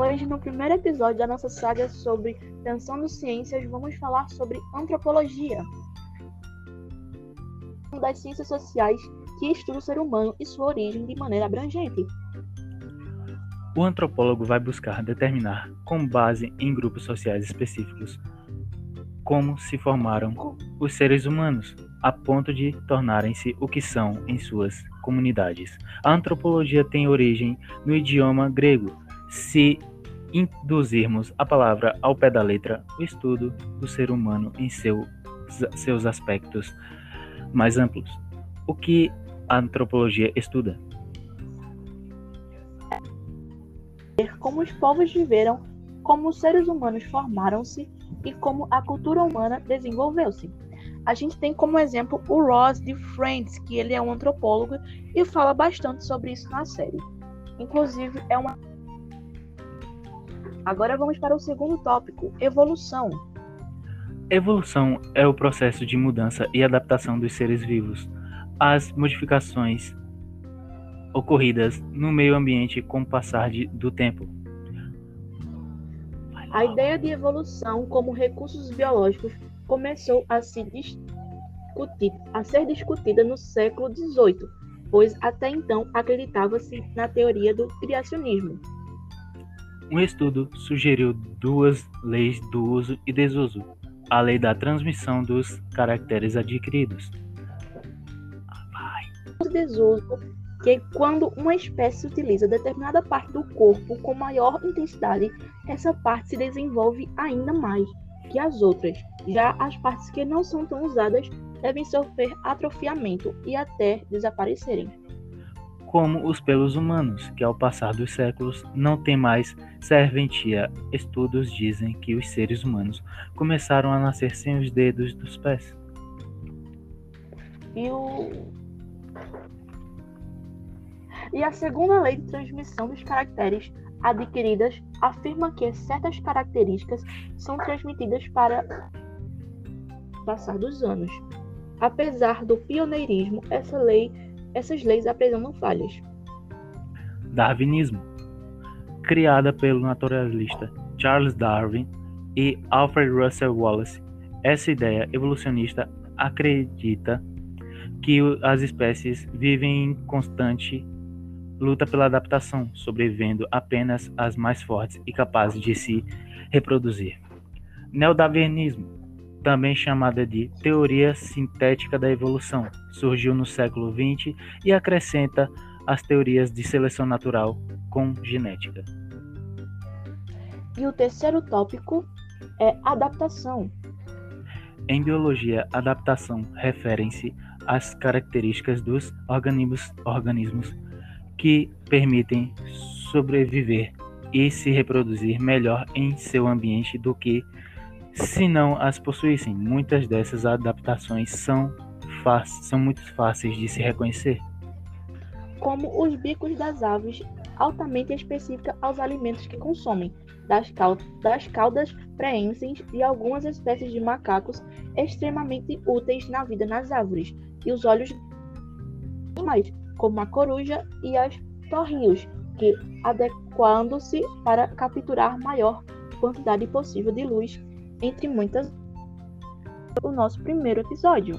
Hoje, no primeiro episódio da nossa saga sobre Pensando Ciências, vamos falar sobre antropologia, uma das ciências sociais que estuda o ser humano e sua origem de maneira abrangente. O antropólogo vai buscar determinar, com base em grupos sociais específicos, como se formaram os seres humanos, a ponto de tornarem-se o que são em suas comunidades. A antropologia tem origem no idioma grego. Se induzirmos a palavra ao pé da letra, o estudo do ser humano em seu, seus aspectos mais amplos. O que a antropologia estuda? Como os povos viveram, como os seres humanos formaram-se e como a cultura humana desenvolveu-se. A gente tem como exemplo o Ross de Friends, que ele é um antropólogo e fala bastante sobre isso na série. Inclusive, é uma. Agora vamos para o segundo tópico: evolução. Evolução é o processo de mudança e adaptação dos seres vivos às modificações ocorridas no meio ambiente com o passar de, do tempo. A ideia de evolução como recursos biológicos começou a, se discutir, a ser discutida no século XVIII, pois até então acreditava-se na teoria do criacionismo. Um estudo sugeriu duas leis do uso e desuso: a lei da transmissão dos caracteres adquiridos. O desuso que quando uma espécie utiliza determinada parte do corpo com maior intensidade, essa parte se desenvolve ainda mais que as outras. Já as partes que não são tão usadas devem sofrer atrofiamento e até desaparecerem. Como os pelos humanos, que ao passar dos séculos não têm mais serventia. Estudos dizem que os seres humanos começaram a nascer sem os dedos dos pés. E o e a segunda lei de transmissão dos caracteres adquiridas afirma que certas características são transmitidas para o passar dos anos. Apesar do pioneirismo, essa lei, essas leis apresentam falhas. Darwinismo criada pelo naturalista Charles Darwin e Alfred Russel Wallace. Essa ideia evolucionista acredita que as espécies vivem em constante luta pela adaptação, sobrevivendo apenas as mais fortes e capazes de se reproduzir. Neodarwinismo, também chamada de teoria sintética da evolução, surgiu no século XX e acrescenta as teorias de seleção natural com genética. E o terceiro tópico é adaptação. Em biologia, adaptação referem-se às características dos organismos, organismos que permitem sobreviver e se reproduzir melhor em seu ambiente do que se não as possuíssem. Muitas dessas adaptações são, são muito fáceis de se reconhecer. Como os bicos das aves, altamente específica aos alimentos que consomem, das, cal das caudas preenses e algumas espécies de macacos extremamente úteis na vida nas árvores, e os olhos mais como a coruja e as torrios, que adequando-se para capturar maior quantidade possível de luz, entre muitas. O nosso primeiro episódio.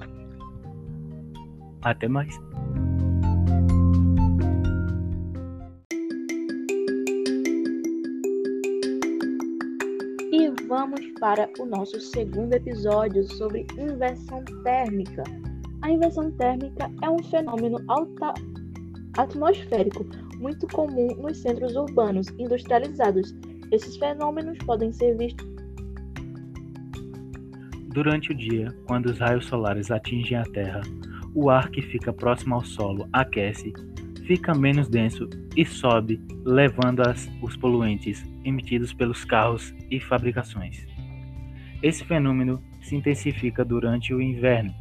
Até mais. E vamos para o nosso segundo episódio sobre inversão térmica. A inversão térmica é um fenômeno alta atmosférico muito comum nos centros urbanos industrializados. Esses fenômenos podem ser vistos durante o dia, quando os raios solares atingem a Terra. O ar que fica próximo ao solo aquece, fica menos denso e sobe, levando os poluentes emitidos pelos carros e fabricações. Esse fenômeno se intensifica durante o inverno,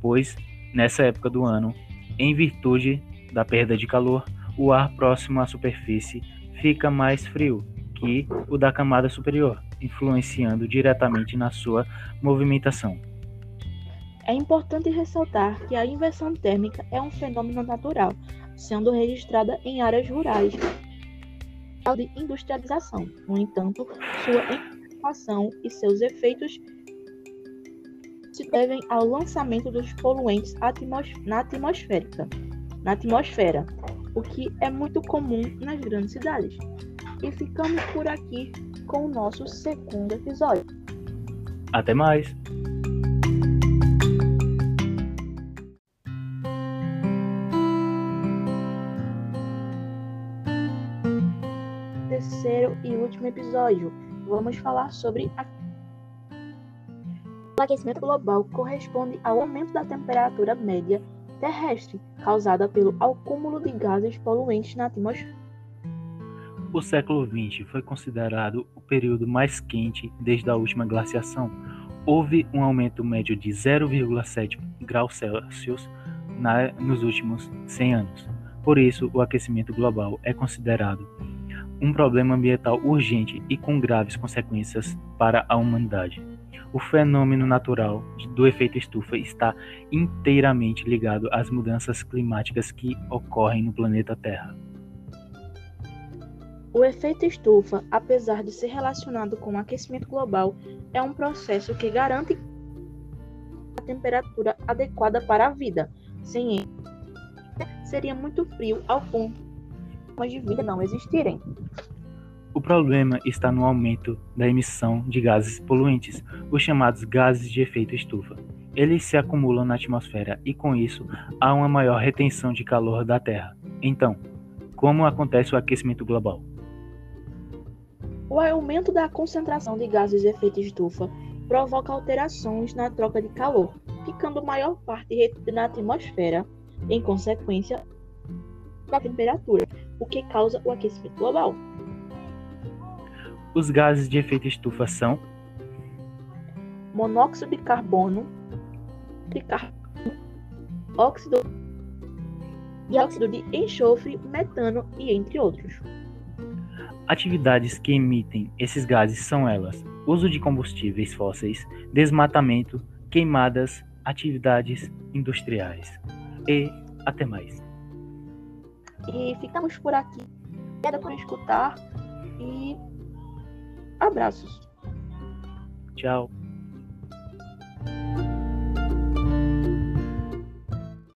pois, nessa época do ano, em virtude da perda de calor, o ar próximo à superfície fica mais frio que o da camada superior, influenciando diretamente na sua movimentação. É importante ressaltar que a inversão térmica é um fenômeno natural, sendo registrada em áreas rurais. de industrialização. No entanto, sua informação e seus efeitos se devem ao lançamento dos poluentes atmos na atmosférica, na atmosfera, o que é muito comum nas grandes cidades. E ficamos por aqui com o nosso segundo episódio. Até mais! Terceiro e último episódio, vamos falar sobre a o aquecimento global corresponde ao aumento da temperatura média terrestre causada pelo acúmulo de gases poluentes na atmosfera. O século XX foi considerado o período mais quente desde a última glaciação. Houve um aumento médio de 0,7 graus Celsius na, nos últimos 100 anos. Por isso, o aquecimento global é considerado um problema ambiental urgente e com graves consequências para a humanidade. O fenômeno natural do efeito estufa está inteiramente ligado às mudanças climáticas que ocorrem no planeta Terra. O efeito estufa, apesar de ser relacionado com o aquecimento global, é um processo que garante a temperatura adequada para a vida. Sem ele, seria muito frio ao ponto de vida não existirem. O problema está no aumento da emissão de gases poluentes, os chamados gases de efeito estufa. Eles se acumulam na atmosfera e, com isso, há uma maior retenção de calor da Terra. Então, como acontece o aquecimento global? O aumento da concentração de gases de efeito estufa provoca alterações na troca de calor, ficando maior parte retida na atmosfera, em consequência da temperatura, o que causa o aquecimento global. Os gases de efeito estufa são monóxido de carbono, de carbono óxido, dióxido de enxofre, metano e entre outros. Atividades que emitem esses gases são elas: uso de combustíveis fósseis, desmatamento, queimadas, atividades industriais. E até mais. E ficamos por aqui. Obrigada por escutar e abraços. Tchau.